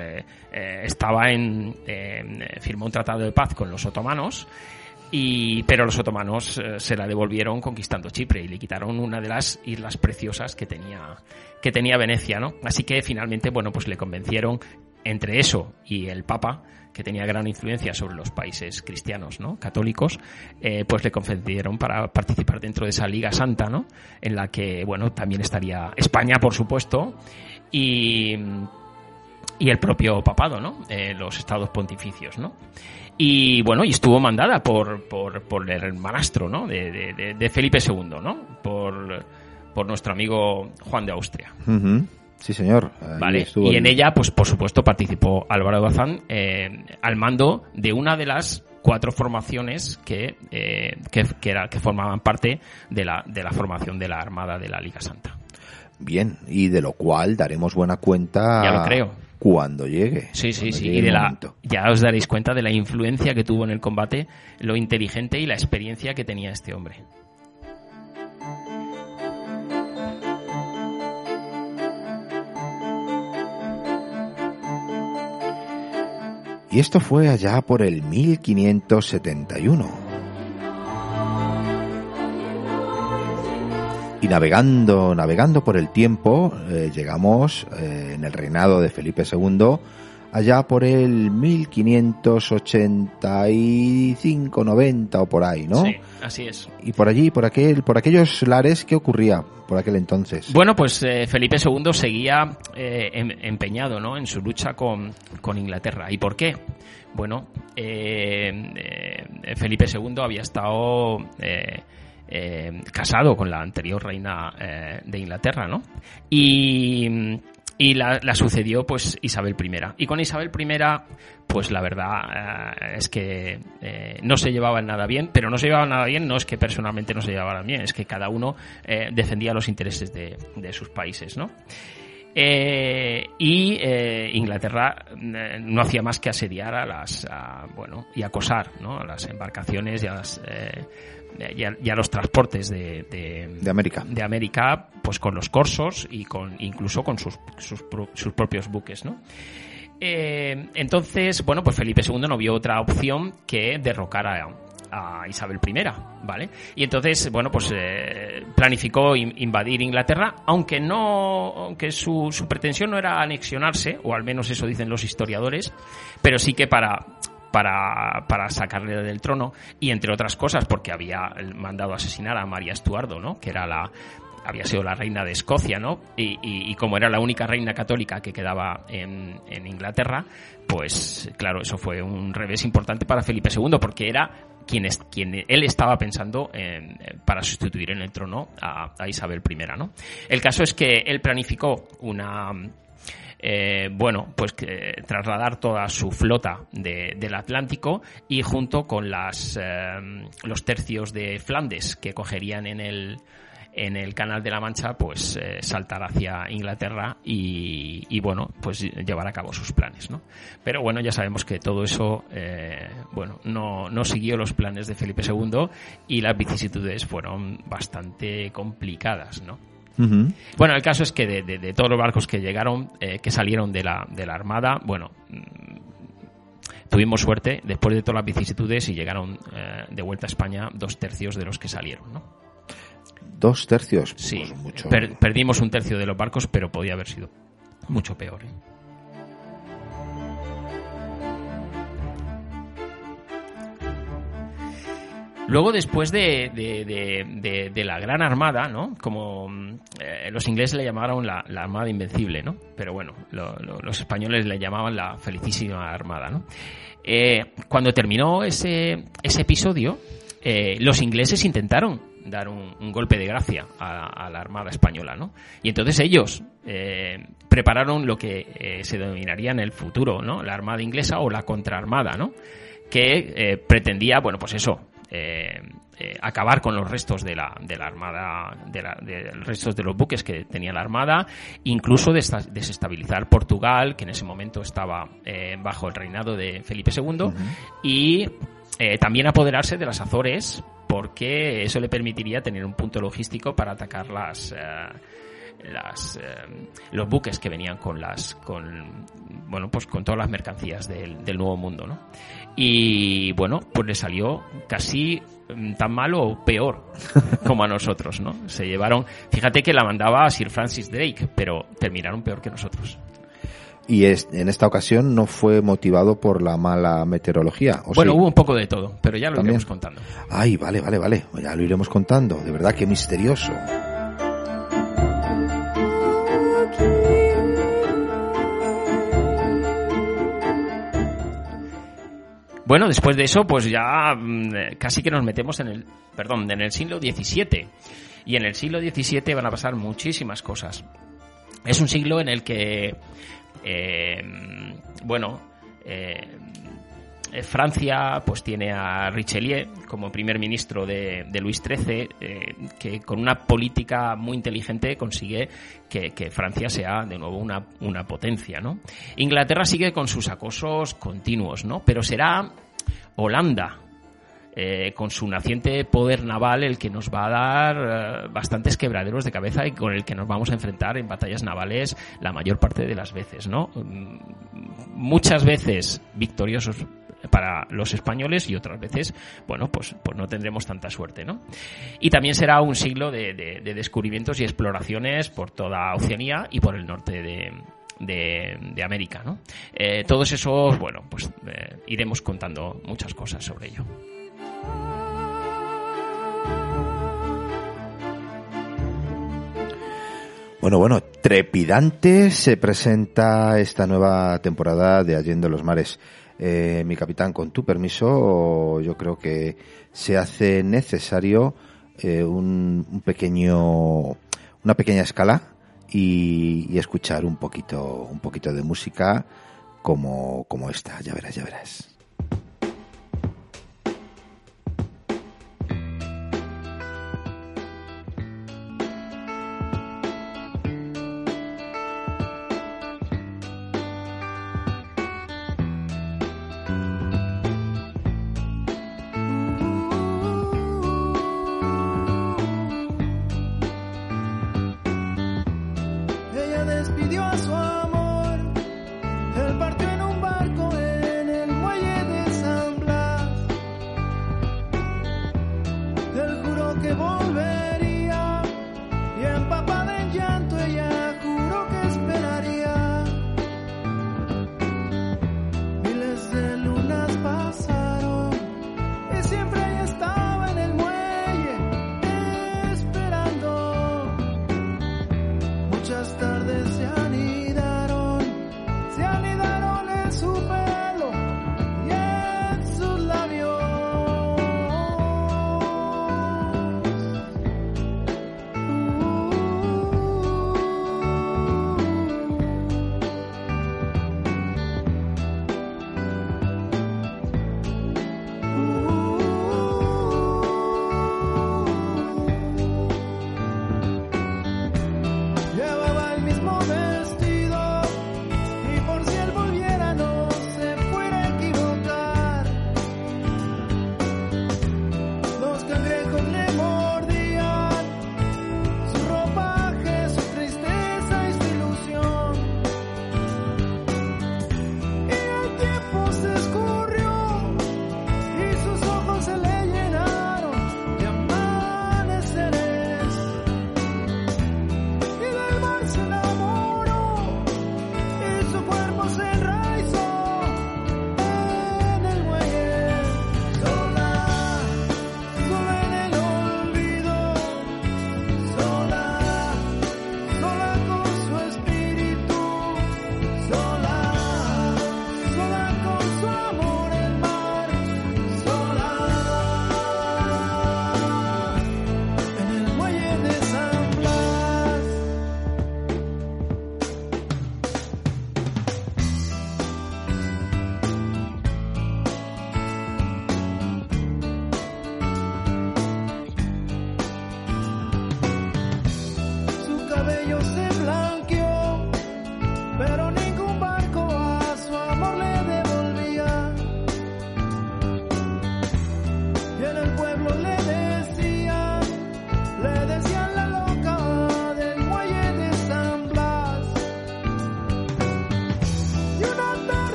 estaba en, firmó un tratado de paz con los otomanos y, pero los otomanos eh, se la devolvieron conquistando Chipre y le quitaron una de las islas preciosas que tenía, que tenía Venecia, ¿no? Así que finalmente, bueno, pues le convencieron entre eso y el Papa, que tenía gran influencia sobre los países cristianos, ¿no? Católicos, eh, pues le concedieron para participar dentro de esa Liga Santa, ¿no? En la que, bueno, también estaría España, por supuesto, y, y el propio papado, ¿no? Eh, los estados pontificios, ¿no? Y bueno, y estuvo mandada por, por, por el hermanastro, ¿no? De, Felipe II, ¿no? Por, por nuestro amigo Juan de Austria. Sí, señor. vale. Y en ella, pues por supuesto, participó Álvaro Bazán eh, al mando de una de las cuatro formaciones que, eh, que, que, era, que formaban parte de la, de la formación de la Armada de la Liga Santa. Bien, y de lo cual daremos buena cuenta. Ya lo creo cuando llegue. Sí, sí, sí. Y de la, ya os daréis cuenta de la influencia que tuvo en el combate, lo inteligente y la experiencia que tenía este hombre. Y esto fue allá por el 1571. Y navegando, navegando por el tiempo, eh, llegamos eh, en el reinado de Felipe II allá por el 1585, 90 o por ahí, ¿no? Sí, así es. Y por allí, por aquel, por aquellos lares, ¿qué ocurría por aquel entonces? Bueno, pues eh, Felipe II seguía em, empeñado, ¿no? En su lucha con, con Inglaterra. ¿Y por qué? Bueno, Felipe II había estado eh, casado con la anterior reina eh, de Inglaterra, ¿no? Y, y la, sucedió pues Isabel I. Y con Isabel I, pues la verdad eh, es que no se llevaban nada bien, pero no se llevaban nada bien, no es que personalmente no se llevaban bien, es que cada uno defendía los intereses de, de sus países, ¿no? y Inglaterra no hacía más que asediar a las bueno y acosar ¿no? a las embarcaciones y a las y a, los transportes de, de, América. De América, pues con los corsos y con incluso con sus, sus, propios buques, ¿no? Eh, entonces, bueno, pues Felipe II no vio otra opción que derrocar a, a Isabel I, ¿vale? Y entonces, bueno, pues eh, planificó invadir Inglaterra, aunque no, aunque su, su pretensión no era anexionarse, o al menos eso dicen los historiadores, pero sí que para para, para sacarle del trono y entre otras cosas porque había mandado asesinar a María Estuardo, ¿no? Que era la había sido la reina de Escocia, ¿no? Y, como era la única reina católica que quedaba en, Inglaterra, pues claro, eso fue un revés importante para Felipe II, porque era quien, es, quien él estaba pensando en, para sustituir en el trono a, a Isabel I, ¿no? El caso es que él planificó una eh, bueno, pues trasladar toda su flota del Atlántico y junto con eh, los tercios de Flandes que cogerían en el, en el Canal de la Mancha, pues eh, saltar hacia Inglaterra y, bueno, pues llevar a cabo sus planes, ¿no? Pero bueno, ya sabemos que todo eso, bueno, no, no siguió los planes de Felipe II y las vicisitudes fueron bastante complicadas, ¿no? Bueno, el caso es que de, todos los barcos que llegaron, eh, que salieron de la, de la Armada, bueno, mm, tuvimos suerte después de todas las vicisitudes y llegaron eh, de vuelta a España dos tercios de los que salieron, ¿no? Dos tercios. Sí, pues perdimos un tercio de los barcos, pero podía haber sido mucho peor. ¿eh? Luego, después de, de, la Gran Armada, ¿no? Como eh, los ingleses le llamaron la, Armada Invencible, ¿no? Pero bueno, los españoles le llamaban la Felicísima Armada, ¿no? Eh, cuando terminó ese, ese episodio, eh, los ingleses intentaron dar un, golpe de gracia a, la Armada Española, ¿no? Y entonces ellos prepararon lo que se denominaría en el futuro, ¿no? La Armada Inglesa o la Contraarmada, ¿no? Que pretendía, bueno, pues eso, eh, eh, acabar con los restos de la, de la armada, de, la, de los restos de los buques que tenía la armada, incluso desestabilizar Portugal, que en ese momento estaba eh, bajo el reinado de Felipe II, y eh, también apoderarse de las Azores, porque eso le permitiría tener un punto logístico para atacar las las, los buques que venían con las con bueno pues con todas las mercancías del, del nuevo mundo ¿no? y bueno pues le salió casi Mm, tan malo o peor como a nosotros, ¿no? Se llevaron, fíjate que la mandaba Sir Francis Drake, pero terminaron peor que nosotros. Y en esta ocasión no fue motivado por la mala meteorología. bueno, hubo un poco de todo, pero ya lo iremos contando. Ay, vale, vale, vale. Ya lo iremos contando. De verdad, qué misterioso. Bueno, después de eso, pues ya mm, casi que nos metemos en el, perdón, en el siglo XVII. Y en el siglo XVII van a pasar muchísimas cosas. Es un siglo en el que, eh, bueno, eh, eh, Francia pues tiene a Richelieu como primer ministro de, Luis XIII, eh, que con una política muy inteligente consigue que, Francia sea de nuevo una, una, potencia. ¿no? Inglaterra sigue con sus acosos continuos, ¿no? pero será Holanda. Eh, con su naciente poder naval, el que nos va a dar bastantes quebraderos de cabeza y con el que nos vamos a enfrentar en batallas navales la mayor parte de las veces, ¿no? Mm, muchas veces victoriosos para los españoles y otras veces, bueno, pues, pues no tendremos tanta suerte, ¿no? Y también será un siglo de, descubrimientos y exploraciones por toda Oceanía y por el norte de, América, ¿no? Eh, todos esos, bueno, pues eh, iremos contando muchas cosas sobre ello. Bueno, bueno, trepidante se presenta esta nueva temporada de Allende los Mares. Eh, mi capitán, con tu permiso, yo creo que se hace necesario eh, un, pequeño, una pequeña escala y, y, escuchar un poquito, un poquito de música como, como esta. Ya verás, ya verás.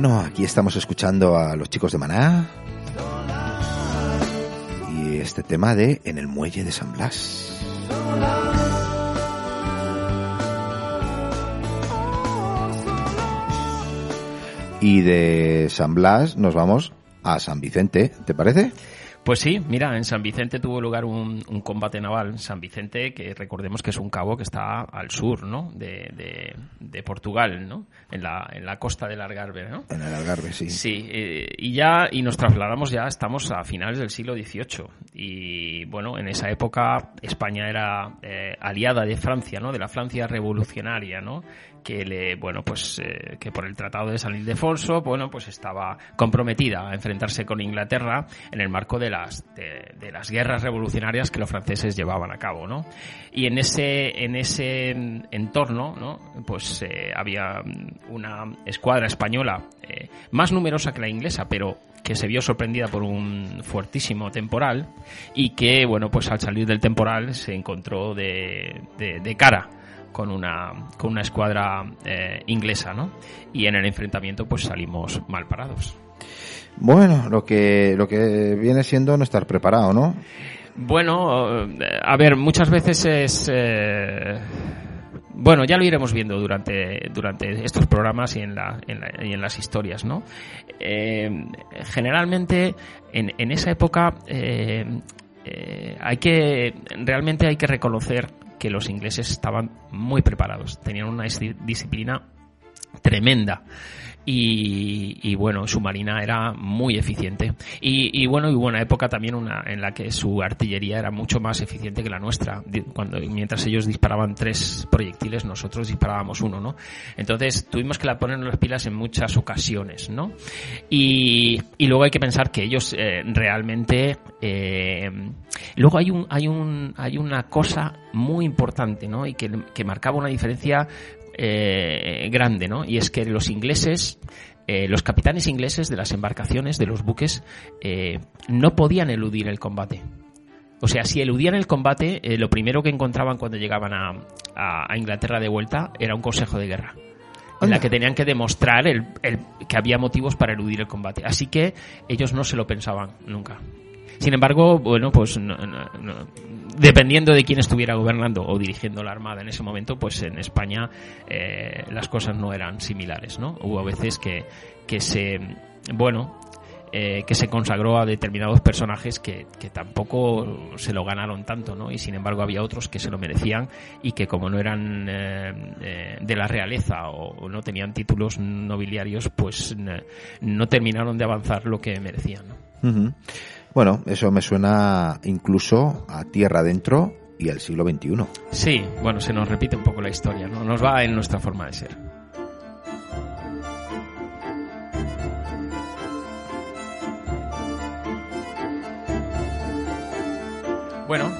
Bueno, aquí estamos escuchando a los chicos de Maná. Y este tema de En el muelle de San Blas. Y de San Blas nos vamos a San Vicente, ¿te parece? Pues sí, mira, en San Vicente tuvo lugar un, combate naval. San Vicente, que recordemos que es un cabo que está al sur, ¿no? De, Portugal, ¿no? En la, en la costa del Algarve, ¿no? En el Algarve, sí. Sí, eh, y ya, y nos trasladamos ya, estamos a finales del siglo XVIII. Y bueno, en esa época España era eh, aliada de Francia, ¿no? De la Francia revolucionaria, ¿no? Que le, bueno, pues eh, que por el Tratado de San Ildefonso, bueno, pues estaba comprometida a enfrentarse con Inglaterra en el marco de las de, las guerras revolucionarias que los franceses llevaban a cabo, ¿no? Y en ese en ese entorno, ¿no? Pues eh, había una escuadra española eh, más numerosa que la inglesa, pero que se vio sorprendida por un fuertísimo temporal y que, bueno, pues al salir del temporal se encontró de, de cara con una, con una escuadra eh, inglesa, ¿no? Y en el enfrentamiento pues salimos mal parados. Bueno, lo que, lo que viene siendo no estar preparado, ¿no? Bueno, a ver, muchas veces es... Eh, bueno, ya lo iremos viendo durante, durante estos programas y en, la, en, y en las historias, ¿no? Eh, generalmente, en, en, esa época, hay que, realmente hay que reconocer que los ingleses estaban muy preparados, tenían una disciplina tremenda y, bueno, su marina era muy eficiente. Y, bueno, hubo una época también una, en la que su artillería era mucho más eficiente que la nuestra. Cuando, mientras ellos disparaban tres proyectiles, nosotros disparábamos uno, ¿no? Entonces tuvimos que la poner las pilas en muchas ocasiones, ¿no? Y, luego hay que pensar que ellos eh, realmente... Eh, luego hay, un, hay, un, hay una cosa muy importante, ¿no? Y que, que marcaba una diferencia eh, grande, ¿no? Y es que los ingleses, eh, los capitanes ingleses de las embarcaciones, de los buques, eh, no podían eludir el combate. O sea, si eludían el combate, lo primero que encontraban cuando llegaban a, Inglaterra de vuelta era un consejo de guerra en la que tenían que demostrar el, que había motivos para eludir el combate. Así que ellos no se lo pensaban nunca. Sin embargo, bueno, pues dependiendo de quién estuviera gobernando o dirigiendo la Armada en ese momento, pues en España eh, las cosas no eran similares, ¿no? Hubo veces que, que se, bueno, eh, que se consagró a determinados personajes que, que, tampoco se lo ganaron tanto, ¿no? Y sin embargo había otros que se lo merecían y que como no eran eh, de la realeza o, no tenían títulos nobiliarios, pues no terminaron de avanzar lo que merecían, ¿no? Bueno, eso me suena incluso a tierra adentro y al siglo XXI. Sí, bueno, se nos repite un poco la historia, ¿no? Nos va en nuestra forma de ser. Bueno,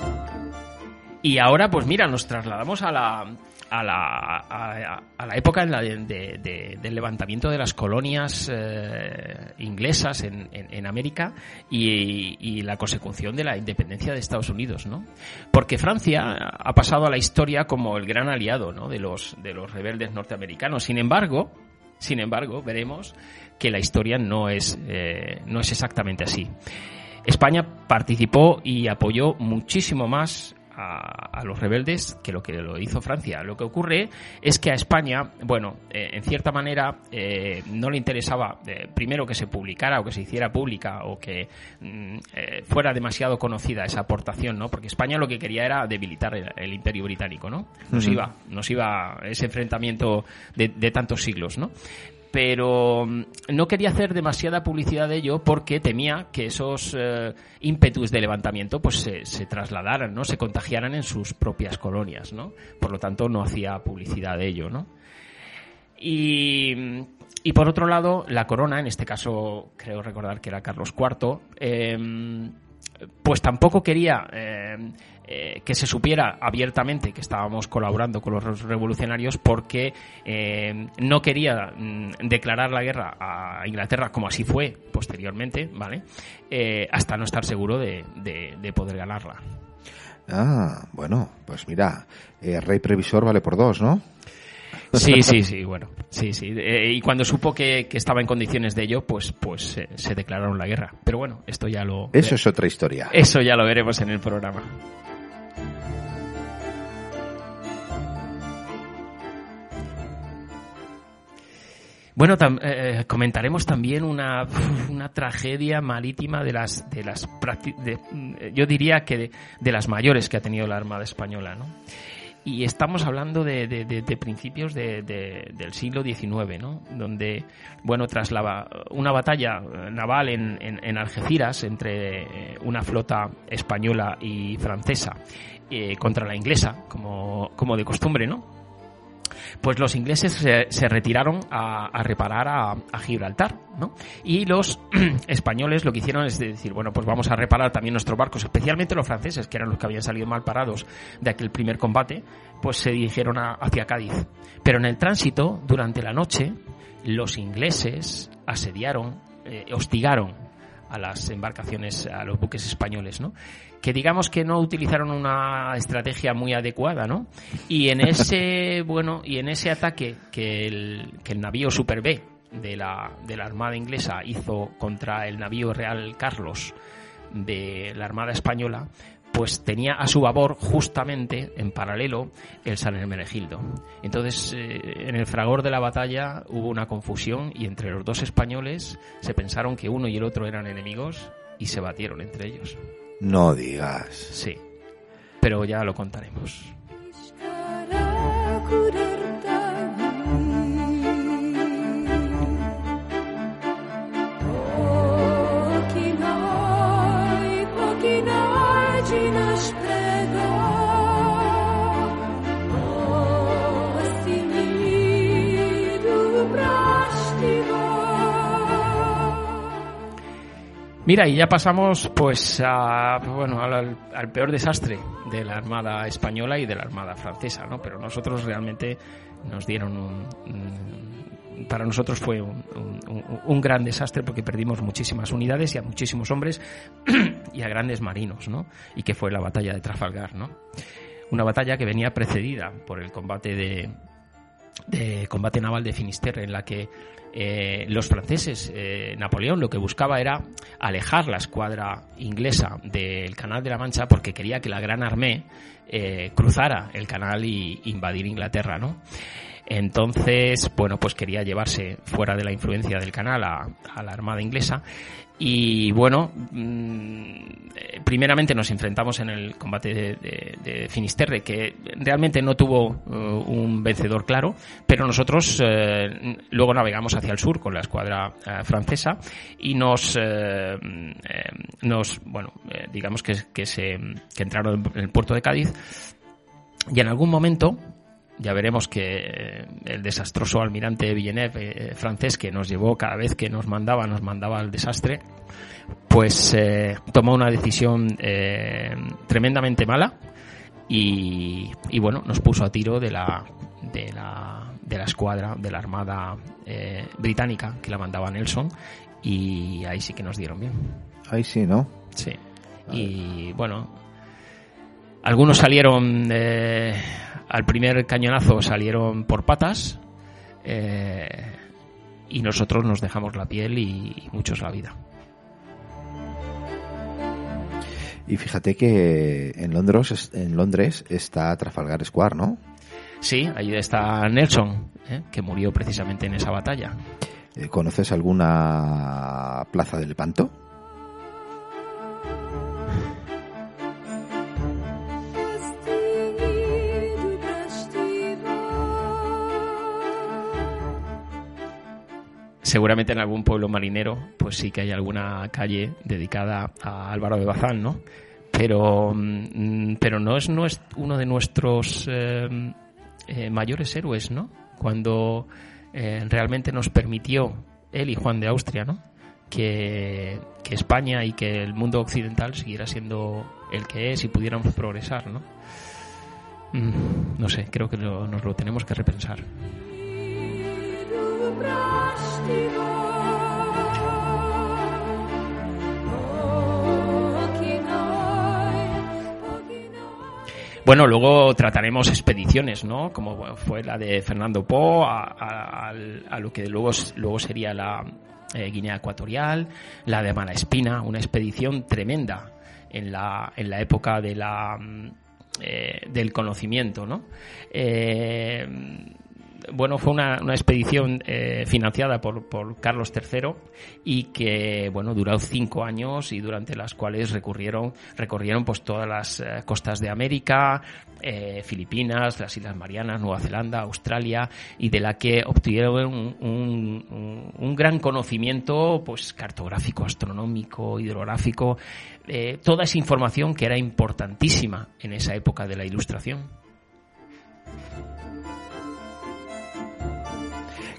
y ahora pues mira, nos trasladamos a la, a la, a, la época en la de, del levantamiento de las colonias eh, inglesas en, en, América y, la consecución de la independencia de Estados Unidos, ¿no? Porque Francia ha pasado a la historia como el gran aliado, ¿no? De los, de los rebeldes norteamericanos. Sin embargo, sin embargo, veremos que la historia no es, eh, no es exactamente así. España participó y apoyó muchísimo más a, los rebeldes que lo que lo hizo Francia. Lo que ocurre es que a España, bueno, eh, en cierta manera eh, no le interesaba eh, primero que se publicara o que se hiciera pública o que mm, fuera demasiado conocida esa aportación, ¿no? Porque España lo que quería era debilitar el, Imperio Británico, ¿no? Nos iba, nos iba ese enfrentamiento de, de tantos siglos, ¿no? Pero mm, no quería hacer demasiada publicidad de ello porque temía que esos eh, ímpetus de levantamiento pues se, trasladaran, ¿no? Se contagiaran en sus propias colonias, ¿no? Por lo tanto, no hacía publicidad de ello, ¿no? Y, por otro lado, la corona, en este caso creo recordar que era Carlos IV, em, pues tampoco quería em, eh, que se supiera abiertamente que estábamos colaborando con los revolucionarios porque eh, no quería mm, declarar la guerra a Inglaterra como así fue posteriormente, ¿vale? Eh, hasta no estar seguro de, poder ganarla. Ah, bueno, pues mira, rey previsor vale por dos, ¿no? Sí, sí, sí, bueno, sí, sí. Eh, y cuando supo que, estaba en condiciones de ello, pues, pues eh, se declararon la guerra. Pero bueno, esto ya lo... Eso es otra historia. Eso ya lo veremos en el programa. Bueno, eh, comentaremos también una, una, tragedia marítima de las, de las yo diría que de, las mayores que ha tenido la Armada Española, ¿no? Y estamos hablando de, de principios del siglo XIX, ¿no? Donde, bueno, tras la, una batalla naval en, en, Algeciras entre una flota española y francesa eh, contra la inglesa, como, como de costumbre, ¿no? Pues los ingleses se, retiraron a, reparar a, Gibraltar, ¿no? Y los españoles lo que hicieron es decir, bueno, pues vamos a reparar también nuestros barcos, especialmente los franceses, que eran los que habían salido mal parados de aquel primer combate, pues se dirigieron hacia Cádiz. Pero en el tránsito, durante la noche, los ingleses asediaron, eh, hostigaron a las embarcaciones, a los buques españoles, ¿no? que digamos que no utilizaron una estrategia muy adecuada, ¿no? Y en ese, bueno, y en ese ataque que el, que el navío Super B de la, de la Armada inglesa hizo contra el navío Real Carlos de la Armada española, pues tenía a su babor justamente en paralelo el San Hermenegildo. Entonces, eh, en el fragor de la batalla hubo una confusión y entre los dos españoles se pensaron que uno y el otro eran enemigos y se batieron entre ellos. No digas. Sí, pero ya lo contaremos. Mira, y ya pasamos pues a, bueno, al, peor desastre de la Armada española y de la Armada francesa, ¿no? Pero nosotros realmente nos dieron un, para nosotros fue un, gran desastre porque perdimos muchísimas unidades y a muchísimos hombres y a grandes marinos, ¿no? Y que fue la batalla de Trafalgar, ¿no? Una batalla que venía precedida por el combate de, de combate naval de Finisterre, en la que eh, los franceses, eh, Napoleón lo que buscaba era alejar la escuadra inglesa del Canal de la Mancha porque quería que la Gran Armée eh, cruzara el canal y invadir Inglaterra, ¿no? Entonces, bueno, pues quería llevarse fuera de la influencia del canal a la Armada inglesa. Y bueno, mm, primeramente nos enfrentamos en el combate de, Finisterre, que realmente no tuvo uh, un vencedor claro, pero nosotros uh, luego navegamos hacia el sur con la escuadra uh, francesa y nos, nos bueno, digamos que, que, se, que entraron en el puerto de Cádiz. Y en algún momento ya veremos que eh, el desastroso almirante Villeneuve eh, francés que nos llevó cada vez que nos mandaba, nos mandaba al desastre, pues eh, tomó una decisión tremendamente mala y, bueno, nos puso a tiro de la, de la, de la escuadra de la Armada británica que la mandaba Nelson y ahí sí que nos dieron bien. Ahí sí, ¿no? Sí. Y bueno, algunos salieron al primer cañonazo salieron por patas eh, y nosotros nos dejamos la piel y, muchos la vida. Y fíjate que en Londres, en Londres está Trafalgar Square, ¿no? Sí, ahí está Nelson, ¿eh? que murió precisamente en esa batalla. Eh, ¿Conoces alguna plaza del Lepanto? Seguramente en algún pueblo marinero, pues sí que hay alguna calle dedicada a Álvaro de Bazán, ¿no? Pero, mm, pero no, es, no es uno de nuestros eh, eh, mayores héroes, ¿no? Cuando eh, realmente nos permitió él y Juan de Austria, ¿no? Que, España y que el mundo occidental siguiera siendo el que es y pudiéramos progresar, ¿no? Mm, no sé, creo que nos lo tenemos que repensar. Bueno, luego trataremos expediciones, ¿no? Como fue la de Fernando Po a, lo que luego, luego sería la eh, Guinea Ecuatorial, la de Espina, una expedición tremenda en la, en la época mm, eh, del conocimiento, ¿no? Eh, bueno, fue una, expedición eh, financiada por, por, Carlos III y que, bueno, duró cinco años y durante las cuales recurrieron, recorrieron pues todas las eh, costas de América, eh, Filipinas, las Islas Marianas, Nueva Zelanda, Australia y de la que obtuvieron un, un, gran conocimiento, pues cartográfico, astronómico, hidrográfico, toda esa información que era importantísima en esa época de la Ilustración.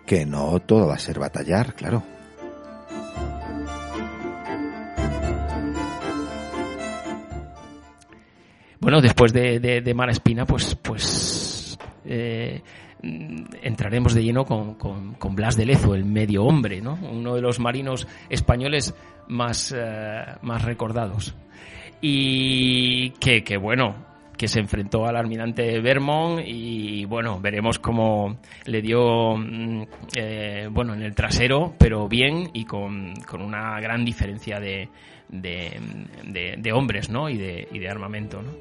Que no todo va a ser batallar, claro. Bueno, después de, de, Mala Espina, pues, pues eh, entraremos de lleno con, con, Blas de Lezo, el medio hombre, ¿no? Uno de los marinos españoles más, eh, más recordados. Y que, que, bueno, que se enfrentó al almirante Vermont y bueno, veremos cómo le dio, mm, eh, bueno, en el trasero, pero bien y con, con una gran diferencia de, de, de, hombres, ¿no? Y de, y de armamento, ¿no?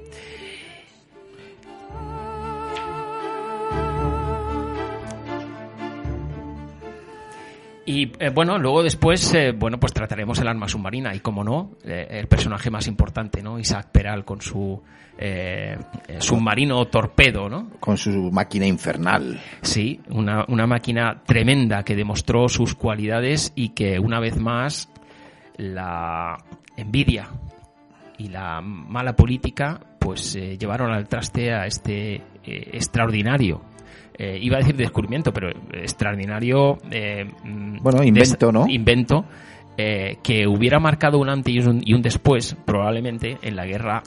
Y eh, bueno, luego después, eh, bueno, pues trataremos el arma submarina y, como no, el personaje más importante, ¿no? Isaac Peral con su eh, submarino torpedo, ¿no? Con su máquina infernal. Sí, una, una máquina tremenda que demostró sus cualidades y que una vez más la envidia y la mala política pues eh, llevaron al traste a este eh, iba a decir descubrimiento pero extraordinario mm, bueno invento no invento que hubiera marcado un antes y un, y un después probablemente en la guerra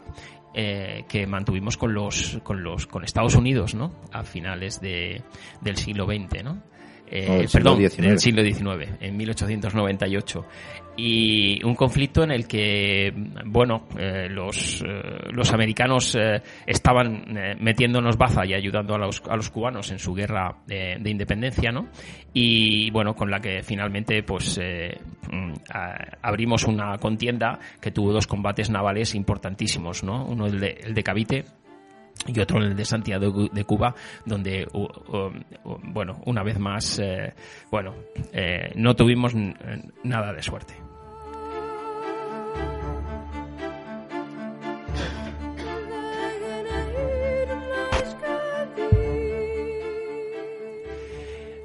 eh, que mantuvimos con los con los con Estados Unidos no a finales de, del siglo XX no eh, perdón, del siglo XIX, en 1898. Y un conflicto en el que, bueno, eh, los, eh, los americanos estaban metiéndonos baza y ayudando a los, a los cubanos en su guerra de independencia, ¿no? Y, bueno, con la que finalmente, pues, mm, abrimos una contienda que tuvo dos combates navales importantísimos, ¿no? Uno el de, el de Cavite, y otro el de Santiago de Cuba, donde, bueno, una vez más, eh, bueno, eh, no tuvimos nada de suerte.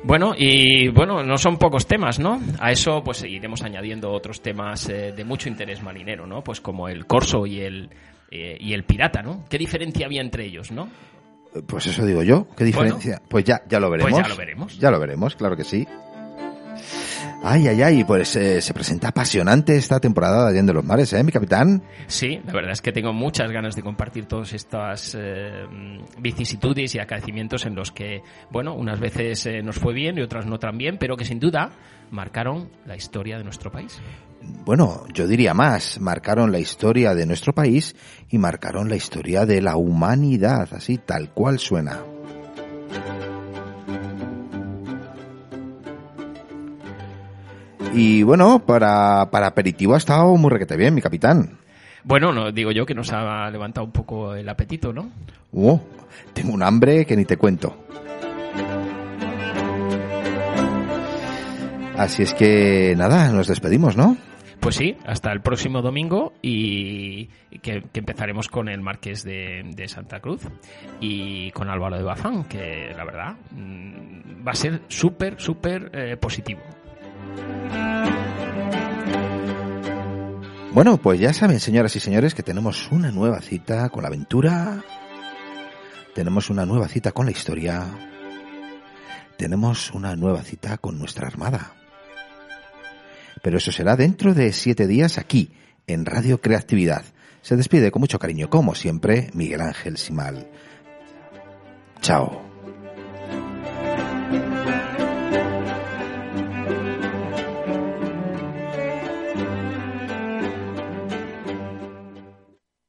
Bueno, y bueno, no son pocos temas, ¿no? A eso pues iremos añadiendo otros temas eh, de mucho interés marinero, ¿no? Pues como el corso y el eh, y el pirata, ¿no? ¿Qué diferencia había entre ellos, no? Pues eso digo yo. ¿Qué diferencia? pues ya, ya lo veremos. Pues ya lo veremos. Ya lo veremos, claro que sí. Ay, ay, ay, pues eh, se presenta apasionante esta temporada de Allende los Mares, ¿eh, mi capitán? Sí, la verdad es que tengo muchas ganas de compartir todas estas eh, vicisitudes y acaecimientos en los que, bueno, unas veces nos fue bien y otras no tan bien, pero que sin duda marcaron la historia de nuestro país. Bueno, yo diría más, marcaron la historia de nuestro país y marcaron la historia de la humanidad, así tal cual suena. Y bueno, para, para aperitivo ha estado muy requete bien, mi capitán. Bueno, no, digo yo que nos ha levantado un poco el apetito, ¿no? Oh, tengo un hambre que ni te cuento. Así es que nada, nos despedimos, ¿no? Pues sí, hasta el próximo domingo y que, empezaremos con el Marqués de, Santa Cruz y con Álvaro de Bazán, que la verdad mm, va a ser súper, súper eh, positivo. Bueno, pues ya saben, señoras y señores, que tenemos una nueva cita con la aventura, tenemos una nueva cita con la historia, tenemos una nueva cita con nuestra armada. Pero eso será dentro de siete días aquí, en Radio Creatividad. Se despide con mucho cariño, como siempre, Miguel Ángel Simal. Chao.